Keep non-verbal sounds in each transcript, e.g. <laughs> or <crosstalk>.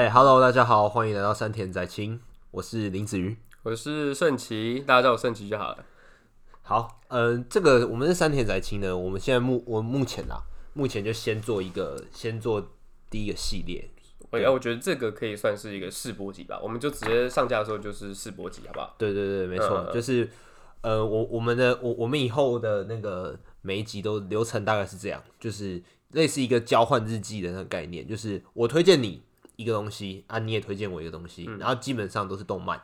哎、hey，Hello，大家好，欢迎来到山田宅清，我是林子瑜，我是盛奇，大家叫我盛奇就好了。好，嗯、呃，这个我们是山田宅清呢，我们现在目我目前啊，目前就先做一个，先做第一个系列。哎，我觉得这个可以算是一个试播集吧，我们就直接上架的时候就是试播集，好不好？对对对，没错，嗯、就是呃，我我们的我我们以后的那个每一集都流程大概是这样，就是类似一个交换日记的那个概念，就是我推荐你。一个东西啊，你也推荐我一个东西，嗯、然后基本上都是动漫，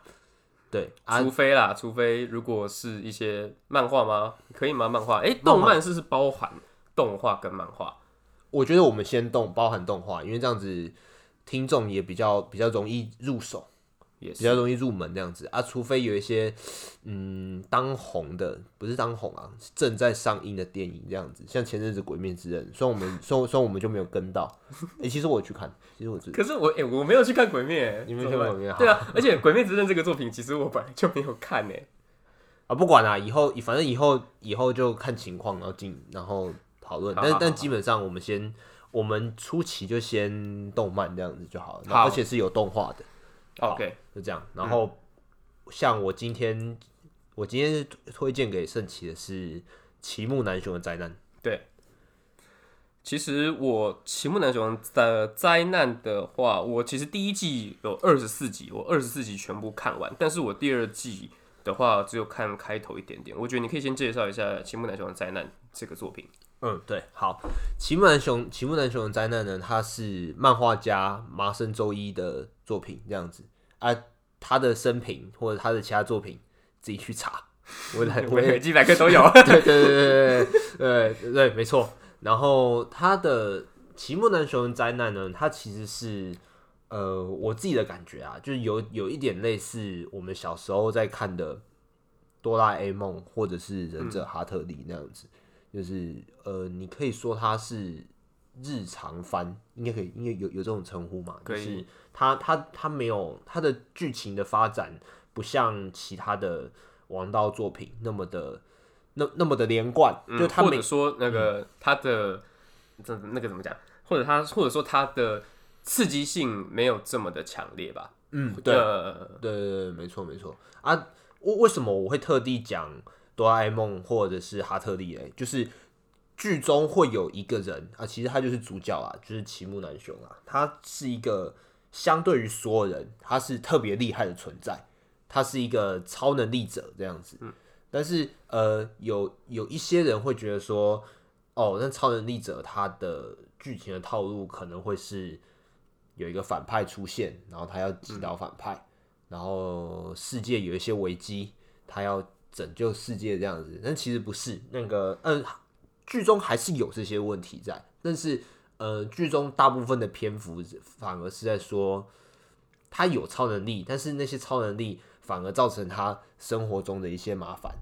对，除非啦，啊、除非如果是一些漫画吗？可以吗？漫画？哎、欸，动漫是不是包含动画跟漫画？我觉得我们先动包含动画，因为这样子听众也比较比较容易入手。也比较容易入门这样子啊，除非有一些嗯当红的，不是当红啊，正在上映的电影这样子，像前阵子《鬼灭之刃》，虽然我们虽然虽然我们就没有跟到，哎、欸，其实我去看，其实我知，可是我哎、欸、我没有去看《鬼灭》，你没有看《鬼灭》？对啊，而且《鬼灭之刃》这个作品，其实我本来就没有看呢。啊，不管啦，以后反正以后以后就看情况，然后进然后讨论，但但基本上我们先我们初期就先动漫这样子就好了，好而且是有动画的。OK，就这样。然后，像我今天，嗯、我今天推荐给圣奇的是齐木南雄的灾难。对，其实我齐木南雄的灾难的话，我其实第一季有二十四集，我二十四集全部看完。但是我第二季的话，只有看开头一点点。我觉得你可以先介绍一下齐木南雄的灾难这个作品。嗯，对，好，奇木楠雄，奇木楠雄的灾难呢，他是漫画家麻生周一的作品，这样子啊，他的生平或者他的其他作品自己去查，我来，<laughs> 我维基百科都有，对对对对对对对，没错。然后他的奇木楠雄的灾难呢，他其实是呃，我自己的感觉啊，就是有有一点类似我们小时候在看的哆啦 A 梦或者是忍者哈特利那样子。嗯就是呃，你可以说它是日常番，应该可以，应该有有这种称呼嘛？可以。就是它它它没有它的剧情的发展，不像其他的王道作品那么的那那么的连贯。嗯、就他或者说那个它的这、嗯、那个怎么讲？或者它或者说它的刺激性没有这么的强烈吧？嗯，对，呃、对对对，没错没错啊。为为什么我会特地讲？哆啦 A 梦或者是哈特利，哎，就是剧中会有一个人啊，其实他就是主角啊，就是齐木楠雄啊，他是一个相对于所有人，他是特别厉害的存在，他是一个超能力者这样子。但是呃，有有一些人会觉得说，哦，那超能力者他的剧情的套路可能会是有一个反派出现，然后他要击倒反派，然后世界有一些危机，他要。拯救世界这样子，但其实不是那个，嗯，剧中还是有这些问题在，但是，呃，剧中大部分的篇幅反而是在说他有超能力，但是那些超能力反而造成他生活中的一些麻烦，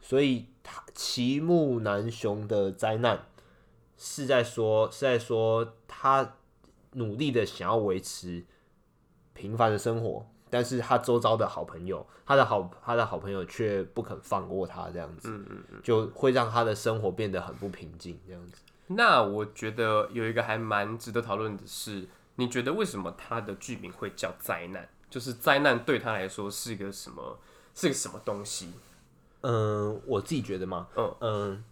所以他齐木楠雄的灾难是在说是在说他努力的想要维持平凡的生活。但是他周遭的好朋友，他的好他的好朋友却不肯放过他，这样子，嗯嗯嗯，就会让他的生活变得很不平静，这样子。那我觉得有一个还蛮值得讨论的是，你觉得为什么他的剧名会叫灾难？就是灾难对他来说是一个什么？是个什么东西？嗯，我自己觉得嘛，嗯嗯，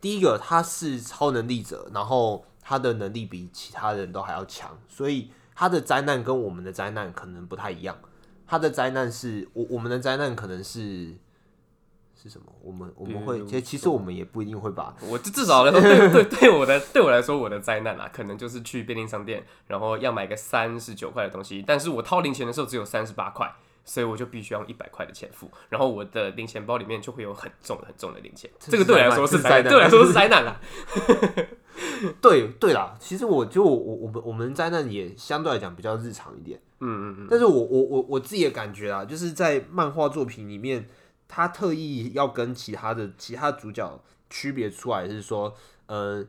第一个他是超能力者，然后他的能力比其他人都还要强，所以他的灾难跟我们的灾难可能不太一样。他的灾难是我我们的灾难可能是是什么？我们我们会其实其实我们也不一定会把我至少来 <laughs> 说对对对我的对我来说我的灾难啊，可能就是去便利商店，然后要买个三十九块的东西，但是我掏零钱的时候只有三十八块，所以我就必须要用一百块的钱付，然后我的零钱包里面就会有很重很重的零钱，这个对我来说是灾难，对我来说是灾难啦。<laughs> <laughs> 对对啦，其实我就我我们我们灾难也相对来讲比较日常一点。嗯嗯嗯，但是我我我我自己的感觉啊，就是在漫画作品里面，他特意要跟其他的其他主角区别出来，是说，呃，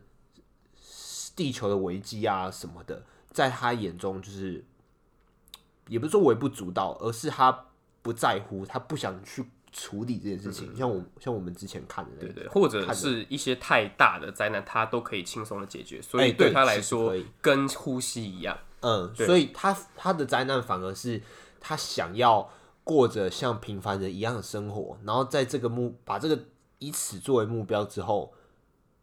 地球的危机啊什么的，在他眼中就是，也不是说微不足道，而是他不在乎，他不想去处理这件事情。嗯、像我像我们之前看的，对对，或者是一些太大的灾难，他都可以轻松的解决，所以对他来说，跟呼吸一样。嗯，所以他他的灾难反而是他想要过着像平凡人一样的生活，然后在这个目把这个以此作为目标之后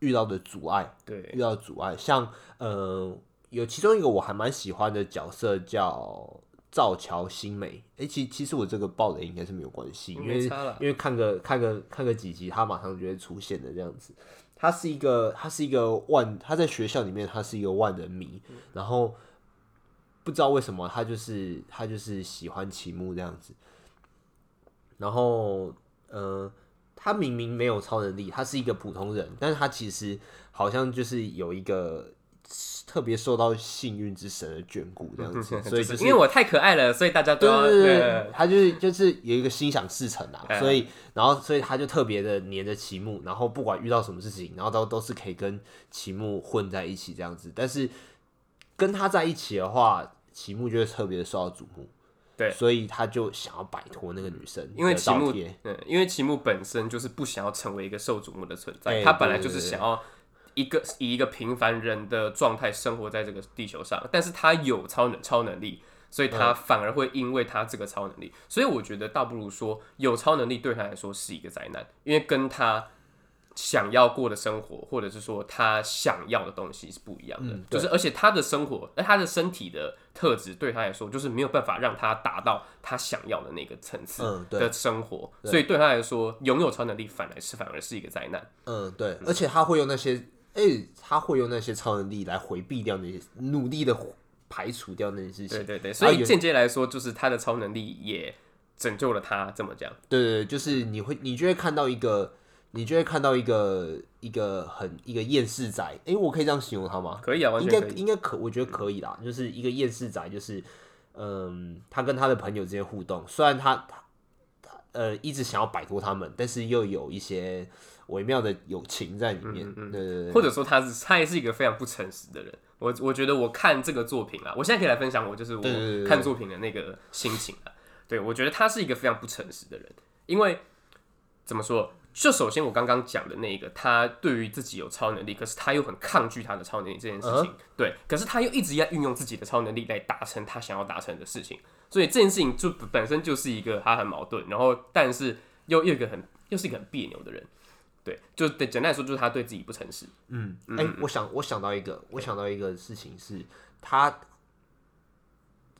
遇到的阻碍，对，遇到阻碍，像呃有其中一个我还蛮喜欢的角色叫赵桥新美，哎、欸，其其实我这个爆雷应该是没有关系，因为因为看个看个看个几集，他马上就会出现的这样子。他是一个他是一个万他在学校里面他是一个万人迷，嗯、然后。不知道为什么他就是他就是喜欢齐木这样子，然后呃，他明明没有超能力，他是一个普通人，但是他其实好像就是有一个特别受到幸运之神的眷顾这样子，<laughs> 所以就是因为我太可爱了，所以大家都要对他就是就是有一个心想事成啊，所以然后所以他就特别的黏着齐木，然后不管遇到什么事情，然后都都是可以跟齐木混在一起这样子，但是。跟他在一起的话，齐木就会特别的受到瞩目，对，所以他就想要摆脱那个女生，因为齐木，嗯，因为齐木本身就是不想要成为一个受瞩目的存在，欸、他本来就是想要一个以一个平凡人的状态生活在这个地球上，但是他有超能超能力，所以他反而会因为他这个超能力，嗯、所以我觉得倒不如说有超能力对他来说是一个灾难，因为跟他。想要过的生活，或者是说他想要的东西是不一样的，嗯、就是而且他的生活，而他的身体的特质对他来说，就是没有办法让他达到他想要的那个层次的生活，嗯、所以对他来说，拥有超能力反而是反而是一个灾难。嗯，对，而且他会用那些，哎、欸，他会用那些超能力来回避掉那些，努力的排除掉那些事情。对对对，所以间接来说，就是他的超能力也拯救了他，这么讲。对对对，就是你会，你就会看到一个。你就会看到一个一个很一个厌世仔，哎、欸，我可以这样形容他吗？可以啊，应该应该可，我觉得可以啦。就是一个厌世仔，就是嗯，他跟他的朋友之间互动，虽然他他呃一直想要摆脱他们，但是又有一些微妙的友情在里面。嗯嗯，对对对，或者说他是他也是一个非常不诚实的人。我我觉得我看这个作品啊，我现在可以来分享我就是我看作品的那个心情啊。对，我觉得他是一个非常不诚实的人，因为怎么说？就首先我刚刚讲的那个，他对于自己有超能力，可是他又很抗拒他的超能力这件事情，uh huh. 对，可是他又一直要运用自己的超能力来达成他想要达成的事情，所以这件事情就本身就是一个他很矛盾，然后但是又又一个很又是一个很别扭的人，对，就对简单来说就是他对自己不诚实。嗯，哎、欸，我想我想到一个，我想到一个事情是他，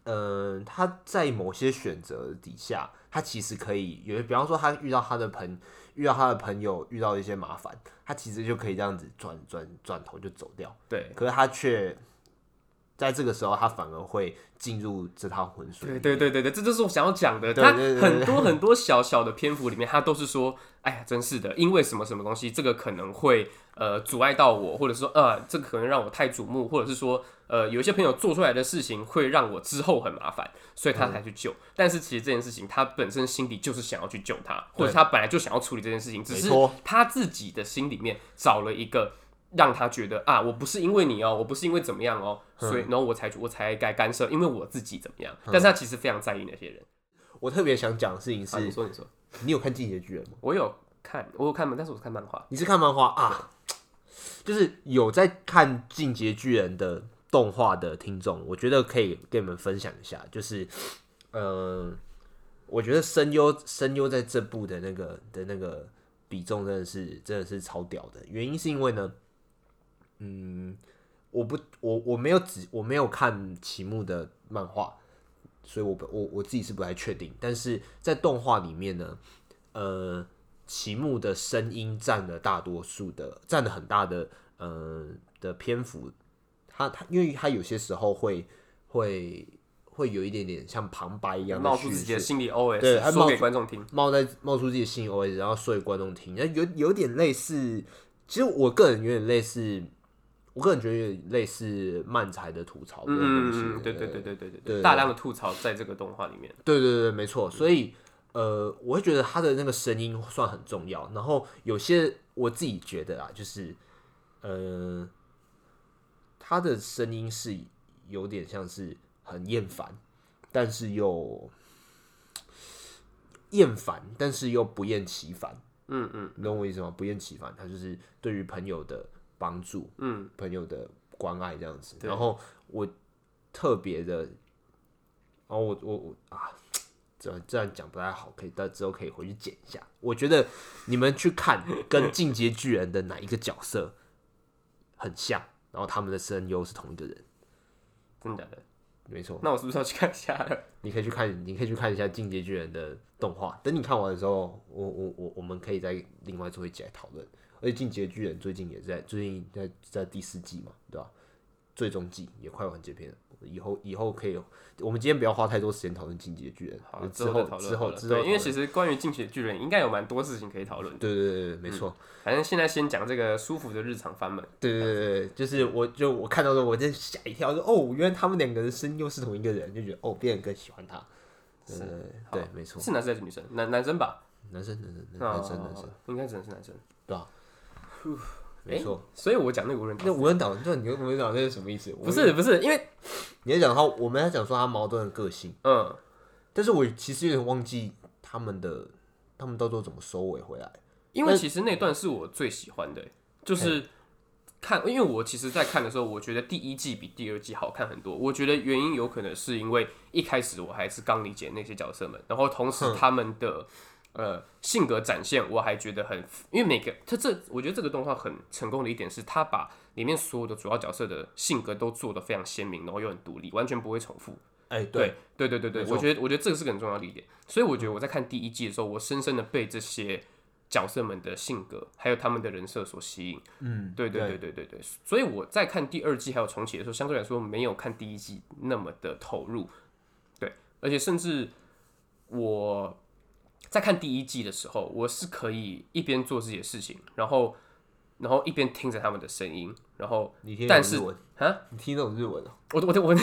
嗯、呃，他在某些选择底下，他其实可以有，比方说他遇到他的朋。遇到他的朋友，遇到一些麻烦，他其实就可以这样子转转转头就走掉。对，可是他却在这个时候，他反而会进入这趟浑水。对对对对对，这就是我想要讲的。他很多很多小小的篇幅里面，他都是说：“哎呀，真是的，因为什么什么东西，这个可能会呃阻碍到我，或者说呃，这个可能让我太瞩目，或者是说。”呃，有一些朋友做出来的事情会让我之后很麻烦，所以他才去救。嗯、但是其实这件事情，他本身心底就是想要去救他，或者他本来就想要处理这件事情，只是他自己的心里面找了一个让他觉得啊，我不是因为你哦，我不是因为怎么样哦，所以然后我才我才该干涉，因为我自己怎么样。但是他其实非常在意那些人。我特别想讲的事情是，啊、你说你说，你有看《进击的巨人》吗？我有看，我有看吗？但是我是看漫画。你是看漫画啊？就是有在看《进击的巨人》的。动画的听众，我觉得可以跟你们分享一下，就是，嗯、呃，我觉得声优声优在这部的那个的那个比重真的是真的是超屌的。原因是因为呢，嗯，我不我我没有只我没有看齐木的漫画，所以我我我自己是不太确定。但是在动画里面呢，呃，齐木的声音占了大多数的，占了很大的呃的篇幅。他他，因为他有些时候会会会有一点点像旁白一样的，冒出自己的心理 OS，对，他说给观众听，冒在冒出自己的心理 OS，然后说给观众听，那有有点类似，其实我个人有点类似，我个人觉得有点类似漫才的吐槽的东西，嗯，对对对对对对，大量的吐槽在这个动画里面，对对对，没错，所以呃，我会觉得他的那个声音算很重要，然后有些我自己觉得啊，就是呃。他的声音是有点像是很厌烦，但是又厌烦，但是又不厌其烦。嗯嗯，你懂我意思吗？不厌其烦，他就是对于朋友的帮助，嗯，朋友的关爱这样子。然后我特别的，哦，我我我啊，这这样讲不太好，可以，但之后可以回去剪一下。我觉得你们去看 <laughs> 跟进阶巨人的哪一个角色很像，然后他们的声优是同一个人，真的假的？没错。那我是不是要去看一下了？你可以去看，你可以去看一下进阶巨人的动画。等你看完的时候，我我我我们可以再另外做一起来讨论。而且进阶巨人最近也在，最近在在第四季嘛，对吧？最终季也快完结篇了，以后以后可以，我们今天不要花太多时间讨论进击的巨人，好，之后之后之后，因为其实关于进击的巨人应该有蛮多事情可以讨论。对对对对，没错、嗯。反正现在先讲这个舒服的日常番们。对对对对，就是我就我看到的我真吓一跳，说哦，原来他们两个人声优是同一个人，就觉得哦，变得更喜欢他。是对，对，没错。是男生还是女生？男男生吧？男生男生男生男生，应该只能是男生，对吧？没错，所以我讲那个无人岛，那无人岛，无人岛那是什么意思？不是不是，因为你在讲他，我们在讲说他矛盾的个性，嗯，但是我其实有点忘记他们的，他们到时候怎么收尾回来？因为其实那段是我最喜欢的，就是看，因为我其实，在看的时候，我觉得第一季比第二季好看很多。我觉得原因有可能是因为一开始我还是刚理解那些角色们，然后同时他们的。呃，性格展现我还觉得很，因为每个他这，我觉得这个动画很成功的一点是，他把里面所有的主要角色的性格都做得非常鲜明，然后又很独立，完全不会重复。哎、欸，对，对，对，对，对，我觉得，我觉得这个是个很重要的一点。所以我觉得我在看第一季的时候，我深深的被这些角色们的性格还有他们的人设所吸引。嗯，对，对，对，对，对，对。所以我在看第二季还有重启的时候，相对来说没有看第一季那么的投入。对，而且甚至我。在看第一季的时候，我是可以一边做自己的事情，然后，然后一边听着他们的声音，然后，但是啊，你听那种日文哦，我我我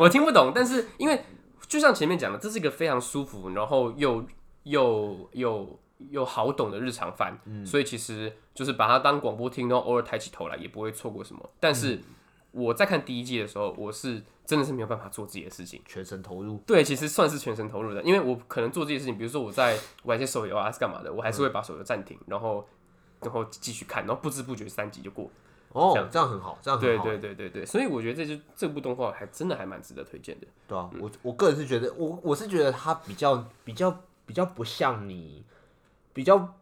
我听不懂，但是因为就像前面讲的，这是一个非常舒服，然后又又又又好懂的日常番，嗯，所以其实就是把它当广播听，然后偶尔抬起头来也不会错过什么，但是。嗯。我在看第一季的时候，我是真的是没有办法做自己的事情，全神投入。对，其实算是全神投入的，因为我可能做这些事情，比如说我在玩一些手游啊，是干嘛的，我还是会把手游暂停，然后然后继续看，然后不知不觉三集就过。哦，这样，这样很好，这样很好。对对对对对，所以我觉得这就这部动画还真的还蛮值得推荐的。对啊，我我个人是觉得，我我是觉得它比较比较比较不像你，比较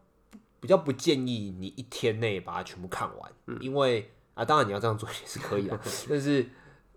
比较不建议你一天内把它全部看完，嗯、因为。啊，当然你要这样做也是可以的，<laughs> 但是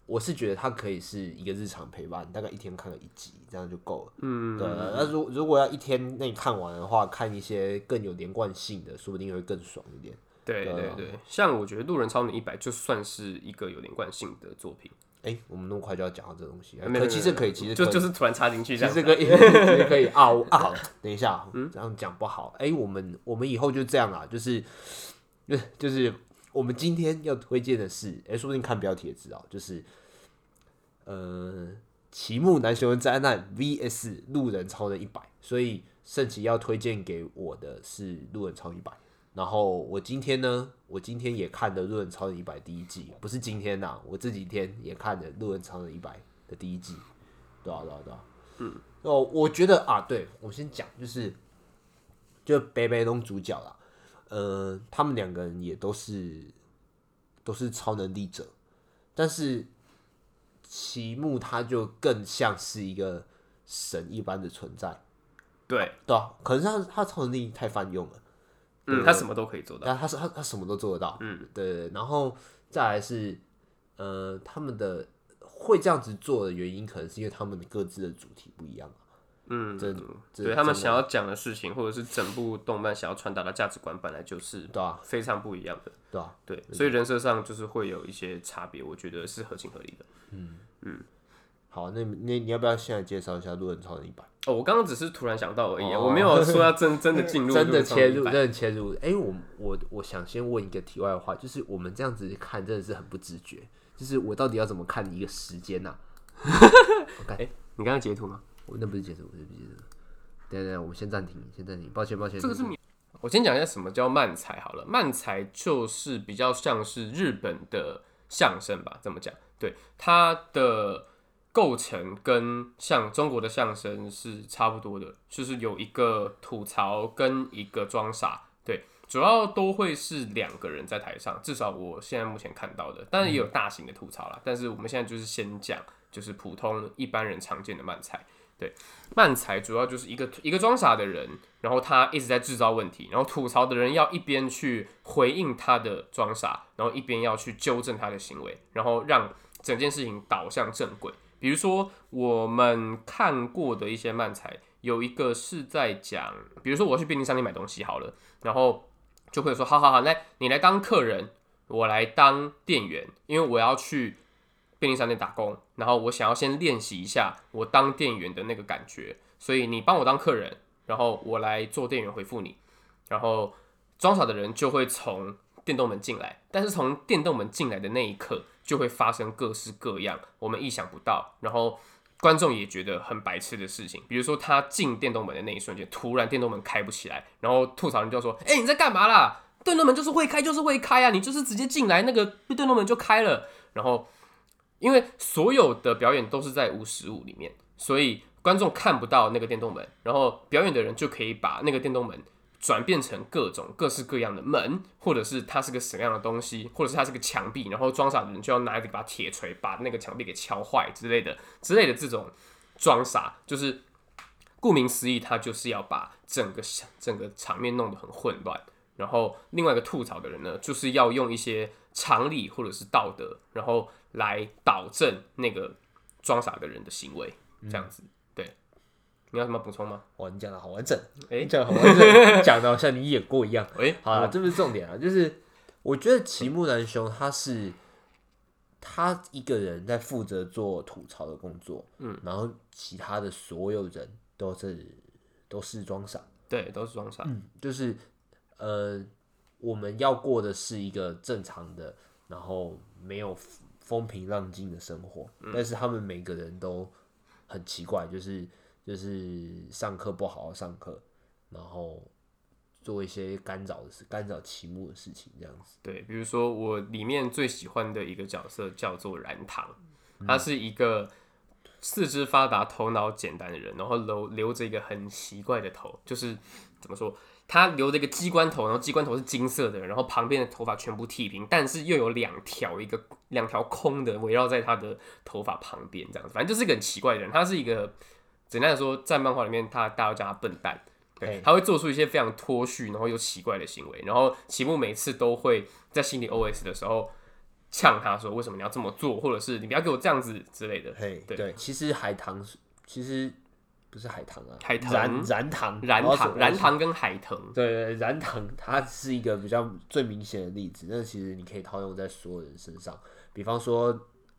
我是觉得它可以是一个日常陪伴，大概一天看个一集，这样就够了。嗯，对。那如如果要一天内看完的话，看一些更有连贯性的，说不定会更爽一点。对对对，像我觉得《路人超能一百》就算是一个有连贯性的作品。哎、欸，我们那么快就要讲到这东西，可其实可以，其实就就是突然插进去这样，<laughs> 其实可以，其实可以啊啊！等一下，嗯，这样讲不好。哎、欸，我们我们以后就这样啊，就是就是。我们今天要推荐的是，哎、欸，说不定看标题也知道，就是，呃，奇木男雄的灾难 VS 路人超人一百，所以圣奇要推荐给我的是路人超人一百。然后我今天呢，我今天也看了路人超人一百第一季，不是今天呐，我这几天也看了路人超人一百的第一季，对啊对啊对啊，嗯，哦，我觉得啊，对我先讲，就是，就北北龙主角啦。呃，他们两个人也都是都是超能力者，但是齐木他就更像是一个神一般的存在。对。对啊，可是他他超能力太泛用了，嗯，他什么都可以做到，他是他他什么都做得到，嗯，对，然后再来是呃，他们的会这样子做的原因，可能是因为他们各自的主题不一样。嗯，这对他们想要讲的事情，或者是整部动漫想要传达的价值观，本来就是对啊，非常不一样的，对啊，对，所以人设上就是会有一些差别，我觉得是合情合理的。嗯嗯，好，那那你要不要现在介绍一下《路人超人一百》？哦，我刚刚只是突然想到而已，我没有说要真真的进入，<laughs> 真的切入，真的切入。哎，我我我想先问一个题外话，就是我们这样子看真的是很不自觉，就是我到底要怎么看一个时间呢？OK，<laughs> 你刚刚截图吗？我那不是解释，我是不是解释。等等，我们先暂停，先暂停。抱歉，抱歉。这个是你。我先讲一下什么叫漫才好了。漫才就是比较像是日本的相声吧，这么讲。对，它的构成跟像中国的相声是差不多的，就是有一个吐槽跟一个装傻。对，主要都会是两个人在台上，至少我现在目前看到的，当然也有大型的吐槽啦。嗯、但是我们现在就是先讲，就是普通一般人常见的漫才。对，漫才主要就是一个一个装傻的人，然后他一直在制造问题，然后吐槽的人要一边去回应他的装傻，然后一边要去纠正他的行为，然后让整件事情导向正轨。比如说我们看过的一些漫才，有一个是在讲，比如说我去便利商店买东西好了，然后就会说，好好好，来你来当客人，我来当店员，因为我要去。便利商店打工，然后我想要先练习一下我当店员的那个感觉，所以你帮我当客人，然后我来做店员回复你，然后装傻的人就会从电动门进来，但是从电动门进来的那一刻就会发生各式各样我们意想不到，然后观众也觉得很白痴的事情，比如说他进电动门的那一瞬间，突然电动门开不起来，然后吐槽人就说：“哎，你在干嘛啦？电动门就是会开，就是会开啊，你就是直接进来，那个电动门就开了。”然后。因为所有的表演都是在无实物里面，所以观众看不到那个电动门，然后表演的人就可以把那个电动门转变成各种各式各样的门，或者是它是个什么样的东西，或者是它是个墙壁，然后装傻的人就要拿一把铁锤把那个墙壁给敲坏之类的之类的这种装傻，就是顾名思义，他就是要把整个整个场面弄得很混乱。然后另外一个吐槽的人呢，就是要用一些常理或者是道德，然后来导正那个装傻的人的行为，这样子。嗯、对，你要什么补充吗？哇，你讲的好完整，哎、欸，讲的好完整，讲的好像你演过一样。哎、欸，好了，这不是重点啊，就是我觉得齐木楠雄他是他一个人在负责做吐槽的工作，嗯，然后其他的所有人都是都是装傻，对，都是装傻，嗯，就是。呃，我们要过的是一个正常的，然后没有风平浪静的生活。嗯、但是他们每个人都很奇怪，就是就是上课不好好上课，然后做一些干扰的事、干扰期末的事情，这样子。对，比如说我里面最喜欢的一个角色叫做燃堂，他是一个四肢发达、头脑简单的人，然后留留着一个很奇怪的头，就是怎么说？他留着一个机关头，然后机关头是金色的，然后旁边的头发全部剃平，但是又有两条一个两条空的围绕在他的头发旁边，这样子，反正就是一个很奇怪的人。他是一个简单的说，在漫画里面他大家叫他笨蛋，对，他会做出一些非常脱序然后又奇怪的行为，然后齐木每次都会在心里 OS 的时候呛他说：“为什么你要这么做？或者是你不要给我这样子之类的。”嘿，对，对，其实海棠其实。不是海棠啊，海棠燃燃堂，燃堂，燃堂跟海棠，对对，燃堂它是一个比较最明显的例子。那其实你可以套用在所有人身上，比方说，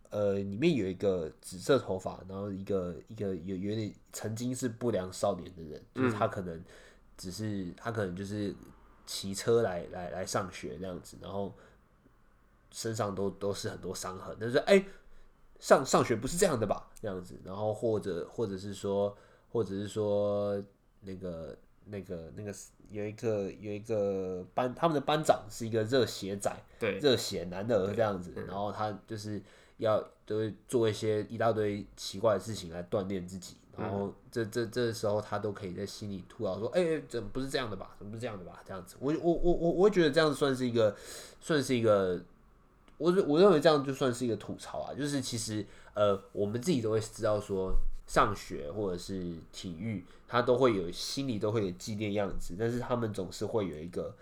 呃，里面有一个紫色头发，然后一个一个有有点曾经是不良少年的人，就是他可能只是他可能就是骑车来来来上学这样子，然后身上都都是很多伤痕，但是哎、欸，上上学不是这样的吧？这样子，然后或者或者是说。或者是说，那个、那个、那个有一个有一个班，他们的班长是一个热血仔，对，热血男儿这样子，然后他就是要都会做一些一大堆奇怪的事情来锻炼自己，然后这这这时候他都可以在心里吐槽说：“哎、欸，怎么不是这样的吧？怎么不是这样的吧？”这样子，我我我我我会觉得这样子算是一个，算是一个，我我认为这样就算是一个吐槽啊，就是其实呃，我们自己都会知道说。上学或者是体育，他都会有心里都会有纪念样子，但是他们总是会有一个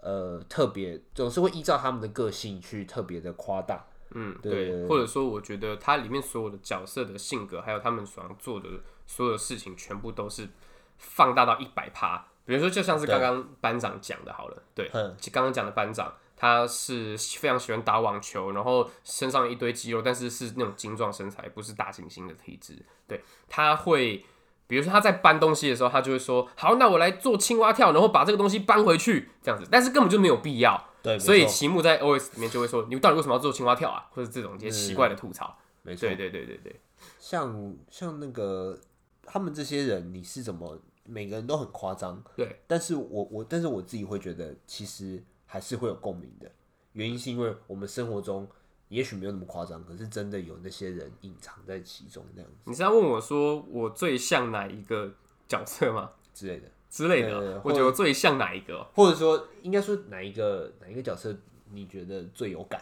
呃特别，总是会依照他们的个性去特别的夸大。嗯，对，对，或者说我觉得它里面所有的角色的性格，还有他们所要做的所有的事情，全部都是放大到一百趴。比如说，就像是刚刚班长讲的，好了，对，刚刚讲的班长。他是非常喜欢打网球，然后身上一堆肌肉，但是是那种精壮身材，不是大猩猩的体质。对，他会，比如说他在搬东西的时候，他就会说：“好，那我来做青蛙跳，然后把这个东西搬回去，这样子。”但是根本就没有必要。对，所以齐木在 OS 里面就会说：“你到底为什么要做青蛙跳啊？”或者这种一些奇怪的吐槽。没错，对对对对对。像像那个他们这些人，你是怎么每个人都很夸张？对，但是我我但是我自己会觉得其实。还是会有共鸣的，原因是因为我们生活中也许没有那么夸张，可是真的有那些人隐藏在其中这样子。你是要问我说我最像哪一个角色吗？之类的？之类的。我觉得我最像哪一个？或者说，应该说哪一个哪一个角色你觉得最有感？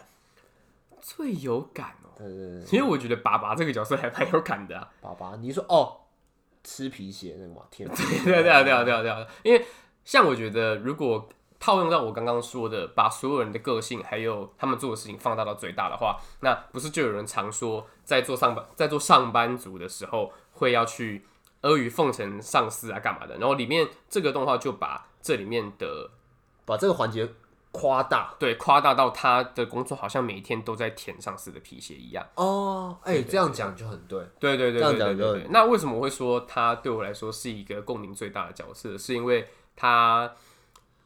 最有感哦。对对对。其实我觉得爸爸这个角色还蛮有感的啊。爸爸，你说哦，吃皮鞋那个嘛，天。<laughs> 对啊对啊对啊对啊对啊！因为像我觉得，如果套用到我刚刚说的，把所有人的个性还有他们做的事情放大到最大的话，那不是就有人常说，在做上班在做上班族的时候，会要去阿谀奉承上司啊，干嘛的？然后里面这个动画就把这里面的把这个环节夸大，对，夸大到他的工作好像每天都在舔上司的皮鞋一样。哦，哎、欸，这样讲就很对。对对对对对对对。那为什么我会说他对我来说是一个共鸣最大的角色？是因为他。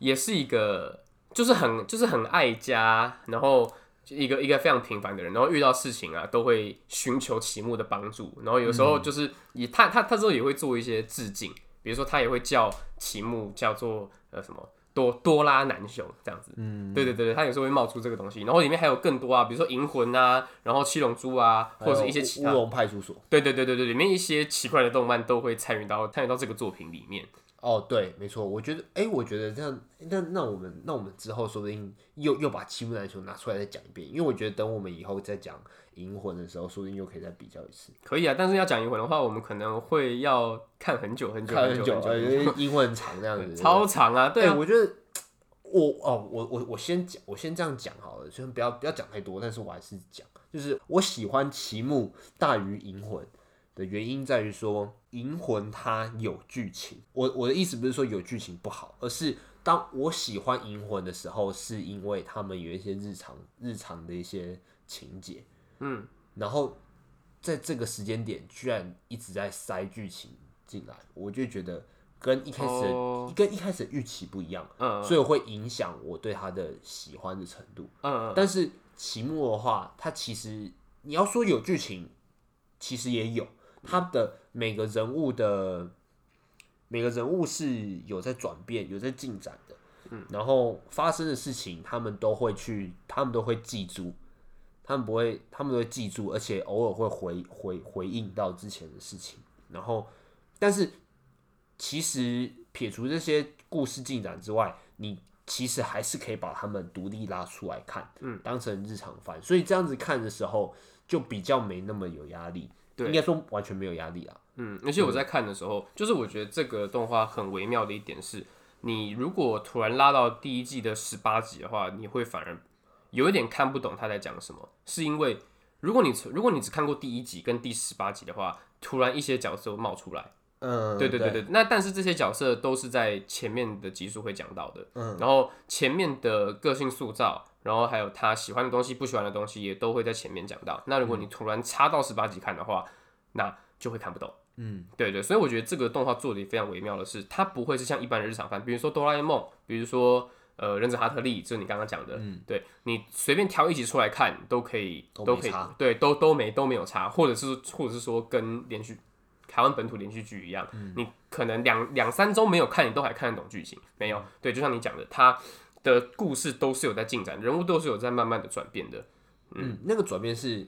也是一个，就是很就是很爱家，然后一个一个非常平凡的人，然后遇到事情啊，都会寻求齐木的帮助，然后有时候就是以他他他之后也会做一些致敬，比如说他也会叫齐木叫做呃什么多多拉男雄这样子，嗯，对对对，他有时候会冒出这个东西，然后里面还有更多啊，比如说银魂啊，然后七龙珠啊，或者是一些其他乌龙派出所，对对对对对，里面一些奇怪的动漫都会参与到参与到这个作品里面。哦，对，没错，我觉得，哎，我觉得这样，那那我们那我们之后说不定又又把七木篮球拿出来再讲一遍，因为我觉得等我们以后再讲银魂的时候，说不定又可以再比较一次。可以啊，但是要讲银魂的话，我们可能会要看很久很久很久很久，因为银魂很长这样子，超长啊。对，我觉得我哦，我我我先讲，我先这样讲好了，先不要不要讲太多，但是我还是讲，就是我喜欢奇木大于银魂。的原因在于说，《银魂》它有剧情。我我的意思不是说有剧情不好，而是当我喜欢《银魂》的时候，是因为他们有一些日常日常的一些情节，嗯，然后在这个时间点居然一直在塞剧情进来，我就觉得跟一开始、哦、跟一开始的预期不一样，嗯，所以会影响我对他的喜欢的程度，嗯，但是期末的话，它其实你要说有剧情，其实也有。他的每个人物的每个人物是有在转变、有在进展的，嗯，然后发生的事情，他们都会去，他们都会记住，他们不会，他们都会记住，而且偶尔会回回回应到之前的事情，然后，但是其实撇除这些故事进展之外，你其实还是可以把他们独立拉出来看，嗯，当成日常番，所以这样子看的时候就比较没那么有压力。对，应该说完全没有压力啊。嗯，而且我在看的时候，嗯、就是我觉得这个动画很微妙的一点是，你如果突然拉到第一季的十八集的话，你会反而有一点看不懂他在讲什么。是因为如果你如果你只看过第一集跟第十八集的话，突然一些角色冒出来，嗯，对对对对。对那但是这些角色都是在前面的集数会讲到的，嗯，然后前面的个性塑造。然后还有他喜欢的东西、不喜欢的东西，也都会在前面讲到。那如果你突然插到十八集看的话，那就会看不懂。嗯，对对，所以我觉得这个动画做的也非常微妙的是，它不会是像一般的日常番，比如说哆啦 A 梦，比如说呃忍者哈特利，就是你刚刚讲的，嗯，对，你随便挑一集出来看都可以，都可以，对，都都没都没有差，或者是或者是说跟连续台湾本土连续剧一样，嗯，你可能两两三周没有看，你都还看得懂剧情，没有，对，就像你讲的，它。的故事都是有在进展，人物都是有在慢慢的转变的。嗯，嗯，那个转变是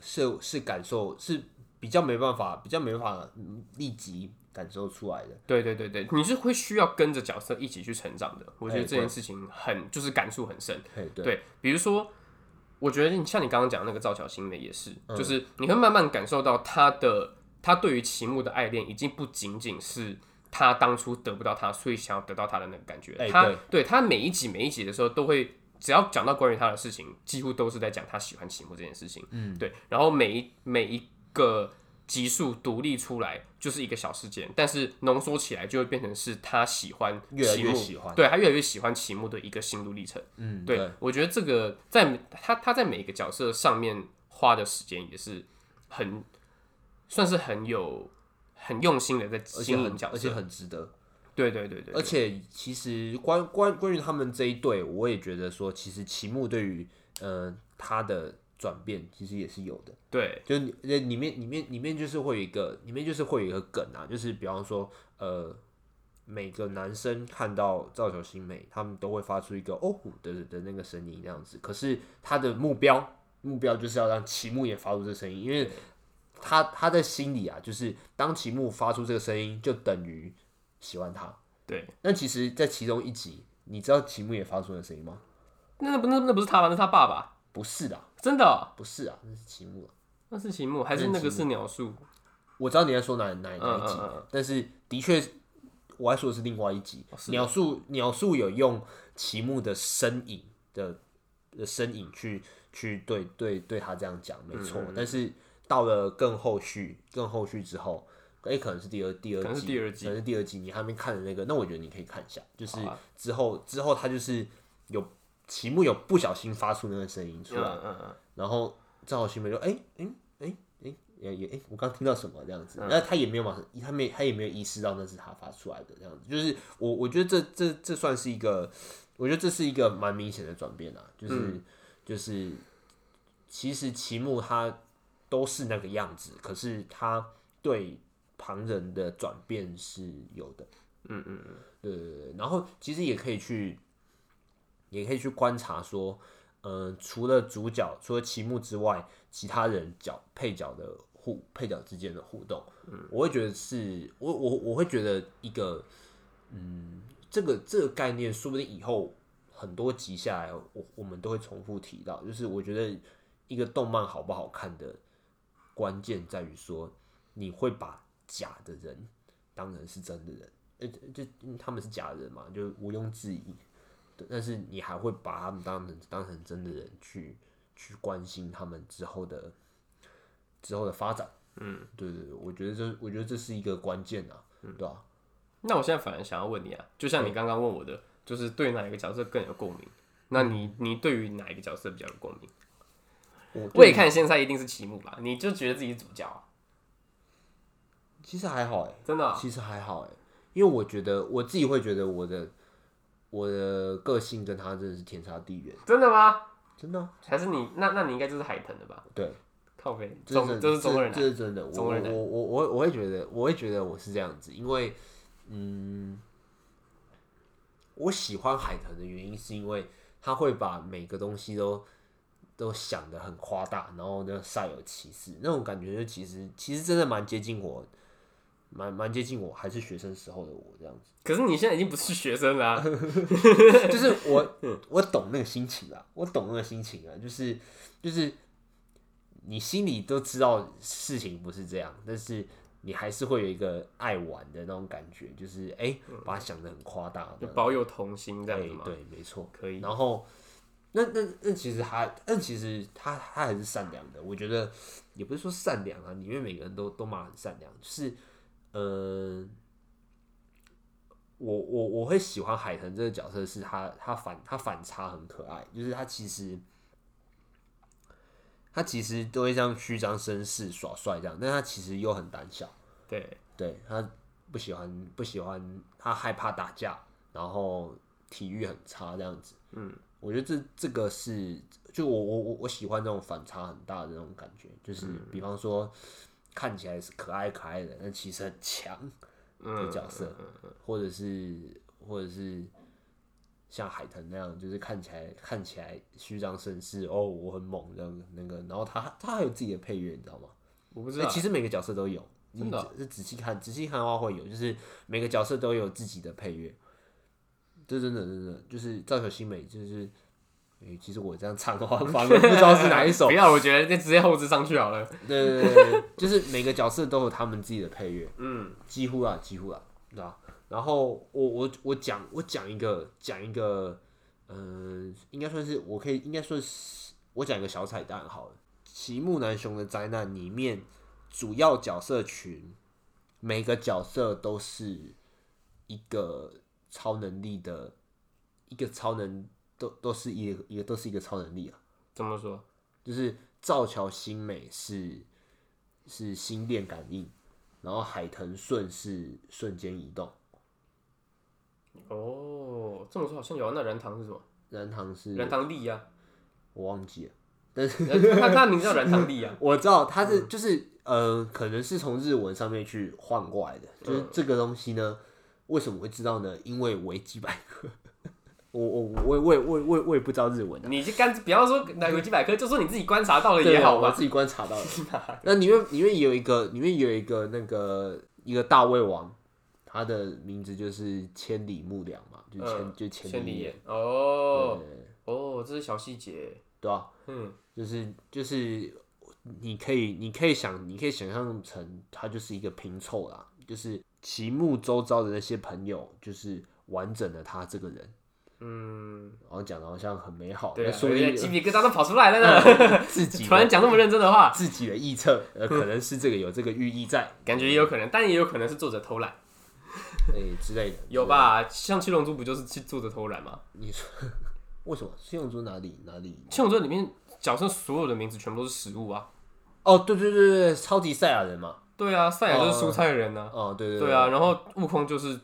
是是感受是比较没办法，比较没办法立即感受出来的。对对对对，你是会需要跟着角色一起去成长的。我觉得这件事情很、欸、就是感触很深。对，对，比如说，我觉得像你刚刚讲的那个赵小新的也是，嗯、就是你会慢慢感受到他的他对于齐木的爱恋已经不仅仅是。他当初得不到他，所以想要得到他的那个感觉。欸、他对，他每一集每一集的时候，都会只要讲到关于他的事情，几乎都是在讲他喜欢齐木这件事情。嗯，对。然后每一每一个集数独立出来就是一个小事件，但是浓缩起来就会变成是他喜欢齐木，越来越喜欢，对他越来越喜欢齐木的一个心路历程。嗯，对，对我觉得这个在他他在每一个角色上面花的时间也是很算是很有。很用心的在经营角色，而且很值得。对对对对，而且其实关关关于他们这一对，我也觉得说，其实齐木对于呃他的转变，其实也是有的。对，就那里面里面里面就是会有一个，里面就是会有一个梗啊，就是比方说呃每个男生看到赵小新美，他们都会发出一个哦呼的的那个声音，那样子。可是他的目标目标就是要让齐木也发出这声音，因为。他他在心里啊，就是当齐木发出这个声音，就等于喜欢他，对，那其实，在其中一集，你知道齐木也发出了声音吗？那那不那那不是他吗？那是他爸爸？不是的，真的、喔？不是啊，那是齐木啊。那是齐木还是那个是鸟树？我知道你在说哪哪哪一集，嗯嗯嗯，但是的确，我还说的是另外一集。鸟树鸟树有用齐木的身影的的身影去去对对对他这样讲，没错。但是到了更后续更后续之后，哎、欸，可能是第二第二季，可能是第二季，可能是第二季。你还没看的那个，那我觉得你可以看一下，就是之后、啊、之后他就是有齐木有不小心发出那个声音出来，嗯嗯嗯，然后。正好新梅就哎哎哎哎也也哎，我刚听到什么这样子？那、嗯、他也没有马上，他没他也没有意识到那是他发出来的这样子。就是我我觉得这这这算是一个，我觉得这是一个蛮明显的转变啊。就是、嗯、就是，其实齐木他都是那个样子，可是他对旁人的转变是有的。嗯嗯嗯，对对对。然后其实也可以去，也可以去观察说。嗯、呃，除了主角，除了齐木之外，其他人角配角的互配角之间的互动，嗯，我会觉得是，我我我会觉得一个，嗯，这个这个概念，说不定以后很多集下来，我我们都会重复提到，就是我觉得一个动漫好不好看的关键在于说，你会把假的人当成是真的人，呃，就他们是假人嘛，就毋庸置疑。但是你还会把他们当成当成真的人去去关心他们之后的之后的发展，嗯，对对对，我觉得这我觉得这是一个关键啊，嗯，对吧？那我现在反而想要问你啊，就像你刚刚问我的，嗯，就是对哪一个角色更有共鸣？那你你对于哪一个角色比较有共鸣？我我也看现在一定是齐木吧？你就觉得自己是主角啊？其实还好哎，真的，其实还好哎，因为我觉得我自己会觉得我的。我的个性跟他真的是天差地远。真的吗？真的？还是你？那那你应该就是海豚的吧？对，靠北，这是这是中国人，这是真的。我我我我我会觉得，我会觉得我是这样子，因为嗯，我喜欢海豚的原因是因为他会把每个东西都都想的很夸大，然后呢煞有其事，那种感觉就其实其实真的蛮接近我。蛮蛮接近我，还是学生时候的我这样子。可是你现在已经不是学生了 <laughs> <laughs> 就是我我懂那个心情啊，我懂那个心情啊，就是就是你心里都知道事情不是这样，但是你还是会有一个爱玩的那种感觉，就是哎、欸，把它想的很夸大，就保有童心这样子吗？对，没错，可以。然后那那那其实他，那其实他他还是善良的。我觉得也不是说善良啊，里面每个人都都蛮很善良，就是。嗯，我我我会喜欢海豚这个角色，是他他反他反差很可爱，就是他其实他其实都会这样虚张声势耍帅这样，但他其实又很胆小。对对，他不喜欢不喜欢他害怕打架，然后体育很差这样子。嗯，我觉得这这个是就我我我我喜欢这种反差很大的那种感觉，就是比方说。看起来是可爱可爱的，但其实很强的角色，或者是或者是像海豚那样，就是看起来看起来虚张声势哦，我很猛这样那个，然后他他还有自己的配乐，你知道吗？我不知道，其实每个角色都有，真的，你仔细看仔细看的话会有，就是每个角色都有自己的配乐，这真的真的就是赵小新美就是。欸、其实我这样唱的话，反而不知道是哪一首。<laughs> 不要，我觉得那直接后置上去好了。对对对，就是每个角色都有他们自己的配乐。<laughs> 嗯，几乎啊，几乎啊，对吧？然后我我我讲我讲一个讲一个，嗯、呃，应该算是我可以应该算是我讲一个小彩蛋好了。奇木南雄的灾难里面，主要角色群每个角色都是一个超能力的一个超能。都都是一个一个都是一个超能力啊！怎么说？就是造桥新美是是心电感应，然后海豚顺是瞬间移动。哦，这么说好像有啊。那燃堂是什么？燃堂是燃堂力啊，我忘记了。但是 <laughs> 他他名字叫燃堂力啊，<laughs> 我知道他是就是呃，可能是从日文上面去换过来的。就是这个东西呢，为什么会知道呢？因为维基百科。我我我我也我我我也不知道日文，你就干不要说维基百科，就说你自己观察到了也好吧，我自己观察到了。<laughs> 那里面里面有一个里面有一个那个一个大胃王，他他的名字就是千里木良嘛，就千、嗯、就千里眼哦哦，这是小细节，对啊，嗯，就是就是你可以你可以想你可以想象成他就是一个拼凑啦，就是齐木周遭的那些朋友，就是完整的他这个人。嗯，然后讲的好像很美好，对，所以鸡皮疙瘩都跑出来了呢。<laughs> 自己 <laughs> 突然讲那么认真的话，自己的臆测，呃，<laughs> 可能是这个有这个寓意在，感觉也有可能，但也有可能是作者偷懒，哎之类的。有吧？像七龙珠不就是去作者偷懒吗？你说为什么？七龙珠哪里哪里？七龙珠里面角色所有的名字全部都是食物啊！哦，对对对对，超级赛亚人嘛。对啊，赛亚就是蔬菜人呢。哦，对对对啊，然后悟空就是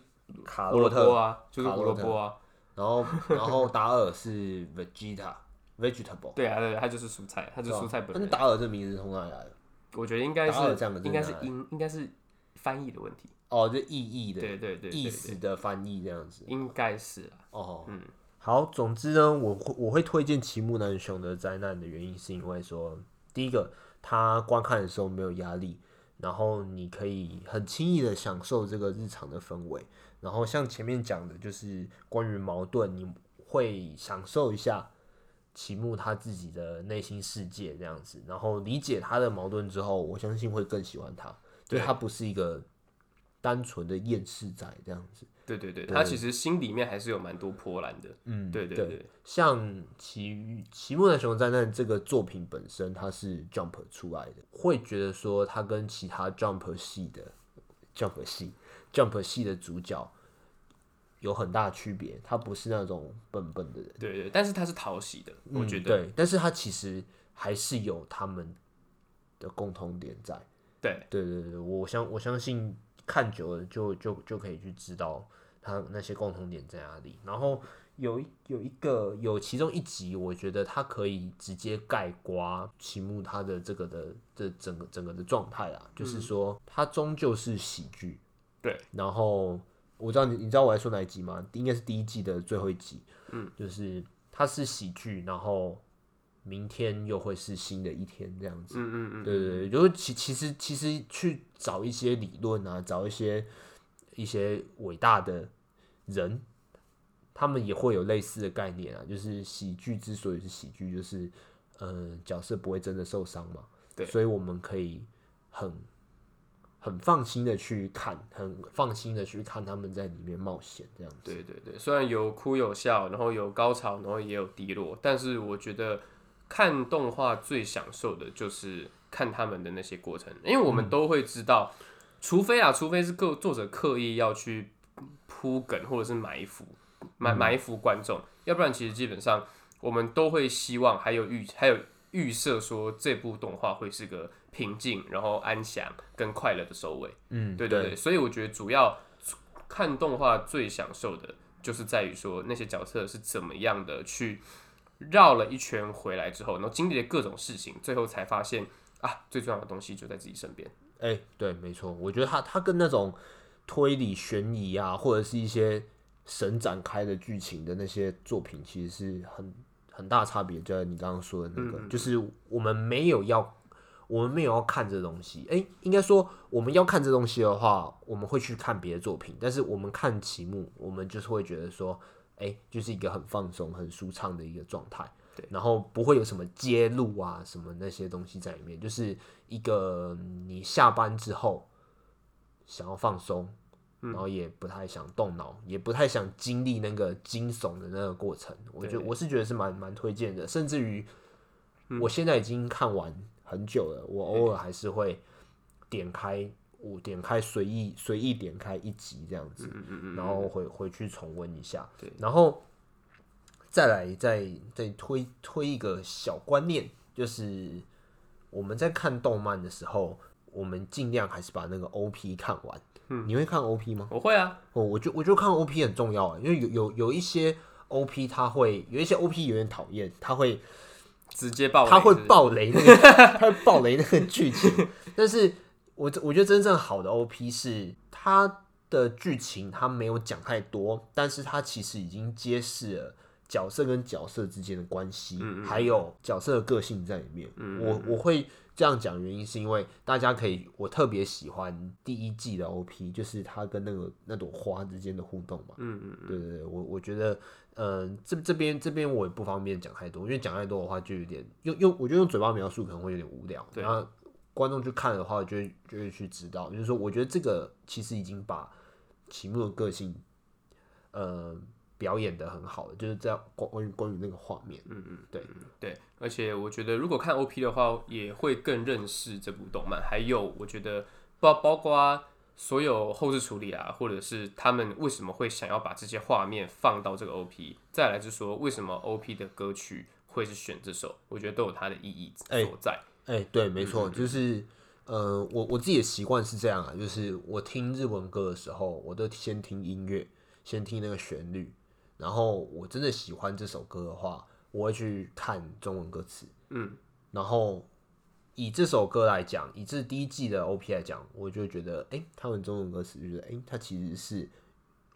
卡洛特啊，就是胡萝卜啊。然后，然后达尔是 Vegeta，vegetable。<laughs> 对啊，对，他就是蔬菜，他就是蔬菜本人。那达尔这名字从哪里来的？我觉得应该是应该是英，应该是翻译的问题。哦，这意义的，对对对，意思的翻译这样子。应该是啊。哦，嗯，好，总之呢，我会我会推荐齐木楠雄的灾难的原因，是因为说，第一个，他观看的时候没有压力，然后你可以很轻易的享受这个日常的氛围。然后像前面讲的，就是关于矛盾，你会享受一下齐木他自己的内心世界这样子，然后理解他的矛盾之后，我相信会更喜欢他，对，他不是一个单纯的厌世仔这样子。对对对，他其实心里面还是有蛮多波澜的。嗯，对对对，对，像奇奇木的熊灾难这个作品本身，它是 Jump 出来的，会觉得说他跟其他 Jump 系的 Jump 系。Jump 系的主角有很大区别，他不是那种笨笨的人，对对，但是他是讨喜的，我觉得，嗯、对，但是他其实还是有他们的共同点在，对对对对，我相我相信看久了就就就可以去知道他那些共同点在哪里，然后有有一个有其中一集，我觉得他可以直接盖刮齐木他的这个的这整个整个的状态啊，就是说他终究是喜剧。对，然后我知道你，你知道我在说哪一集吗？应该是第一季的最后一集。嗯，就是它是喜剧，然后明天又会是新的一天，这样子。嗯嗯嗯，对对对，就是其其实其实去找一些理论啊，找一些一些伟大的人，他们也会有类似的概念啊。就是喜剧之所以是喜剧，就是嗯、呃，角色不会真的受伤嘛。对，所以我们可以很。很放心的去看，很放心的去看他们在里面冒险这样子。对对对，虽然有哭有笑，然后有高潮，然后也有低落，但是我觉得看动画最享受的就是看他们的那些过程，因为我们都会知道，嗯、除非啊，除非是个作者刻意要去铺梗或者是埋伏埋埋伏观众，要不然其实基本上我们都会希望还有预还有预设说这部动画会是个。平静，然后安详跟快乐的收尾。嗯，对对对，对，所以我觉得主要看动画最享受的就是在于说那些角色是怎么样的去绕了一圈回来之后，然后经历了各种事情，最后才发现啊，最重要的东西就在自己身边。哎、欸，对，没错，我觉得他他跟那种推理悬疑啊，或者是一些神展开的剧情的那些作品，其实是很很大差别。就像你刚刚说的那个，嗯、就是我们没有要。我们没有要看这东西，哎、欸，应该说我们要看这东西的话，我们会去看别的作品。但是我们看题目，我们就是会觉得说，哎、欸，就是一个很放松、很舒畅的一个状态。对，然后不会有什么揭露啊，什么那些东西在里面，就是一个你下班之后想要放松，然后也不太想动脑，也不太想经历那个惊悚的那个过程。我觉得我是觉得是蛮蛮推荐的，甚至于我现在已经看完。很久了，我偶尔还是会点开，我点开随意随意点开一集这样子，然后回回去重温一下。对，然后再来再再推推一个小观念，就是我们在看动漫的时候，我们尽量还是把那个 OP 看完。嗯，你会看 OP 吗？我会啊，我，我就我就看 OP 很重要啊，因为有有有一些 OP 它会有一些 OP 有点讨厌，它会。直接爆雷，他会爆雷那个，<laughs> 他会爆雷那个剧情。但是我我觉得真正好的 OP 是它的剧情，它没有讲太多，但是它其实已经揭示了角色跟角色之间的关系，嗯嗯还有角色的个性在里面。我我会这样讲，原因是因为大家可以，我特别喜欢第一季的 OP，就是他跟那个那朵花之间的互动嘛。嗯嗯嗯，对对对，我我觉得，嗯、这这边这边我也不方便讲太多，因为讲太多的话就有点用用，我觉得用嘴巴描述可能会有点无聊。对然后观众去看的话，就会就会去知道，就是说，我觉得这个其实已经把齐木的个性，呃，表演的很好了，就是这样关关于关于那个画面，嗯嗯，对对，而且我觉得如果看 OP 的话，也会更认识这部动漫。还有，我觉得包包括所有后置处理啊，或者是他们为什么会想要把这些画面放到这个 OP，再来就是说为什么 OP 的歌曲会是选这首，我觉得都有它的意义所在。哎、欸，对，没错，嗯就是呃，我我自己的习惯是这样啊，就是我听日文歌的时候，我都先听音乐，先听那个旋律。然后我真的喜欢这首歌的话，我会去看中文歌词。嗯，然后以这首歌来讲，以这第一季的 OP 来讲，我就觉得，哎，他们中文歌词就觉得，哎，它其实是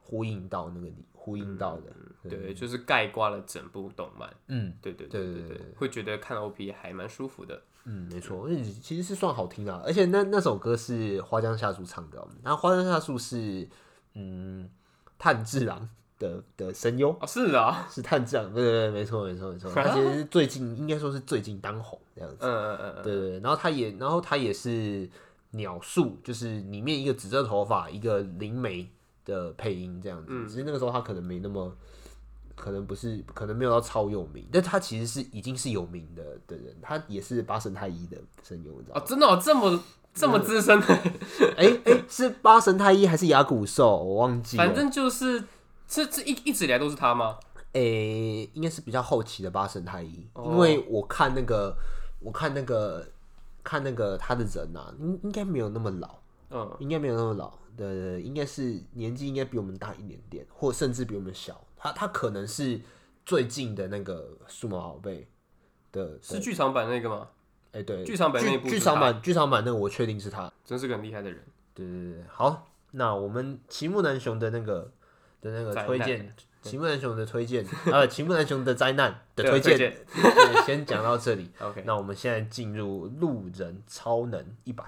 呼应到那个你，呼应到的。嗯、对，就是概括了整部动漫。嗯，对对对对对，对，会觉得看 OP 还蛮舒服的。嗯，没错，而且其实是算好听的，而且那那首歌是花江夏树唱的，然后花江夏树是嗯炭治郎。的的声优。啊，是啊，是炭治郎，对对对，没错没错没错，<laughs> 他其实是最近应该说是最近当红这样子，嗯嗯嗯，对对，然后他也，然后他也是鸟树，就是里面一个紫色头发，一个灵媒的配音这样子，嗯、只是那个时候他可能没那么，可能不是，可能没有到超有名，但他其实是已经是有名的的人，他也是八神太一的声优，你知道吗？哦，真的、哦、这么这么资深的，哎哎、欸欸，是八神太一还是牙骨兽？我忘记了，反正就是。这这一一直以来都是他吗？哎、欸，应该是比较后期的八神太一，哦、因为我看那个，我看那个，看那个他的人呐、啊，应应该没有那么老，嗯，应该没有那么老，对对对，应该是年纪应该比我们大一点点，或甚至比我们小。他他可能是最近的那个数码宝贝的，是剧场版那个吗？哎、欸，对，剧场版那部，剧场版剧场版那个我确定是他，真是个很厉害的人。对对对，好，那我们齐木楠雄的那个。的那个推荐，齐木楠雄的推荐，呃，齐木楠雄的灾难的推荐，先讲到这里。<laughs> OK，那我们现在进入路人超能一百。